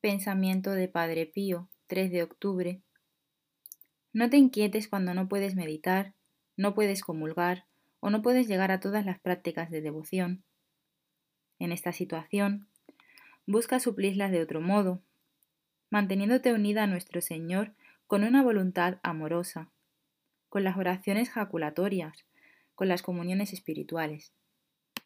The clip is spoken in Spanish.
Pensamiento de Padre Pío, 3 de octubre. No te inquietes cuando no puedes meditar, no puedes comulgar o no puedes llegar a todas las prácticas de devoción. En esta situación, busca suplirlas de otro modo, manteniéndote unida a nuestro Señor con una voluntad amorosa, con las oraciones jaculatorias, con las comuniones espirituales.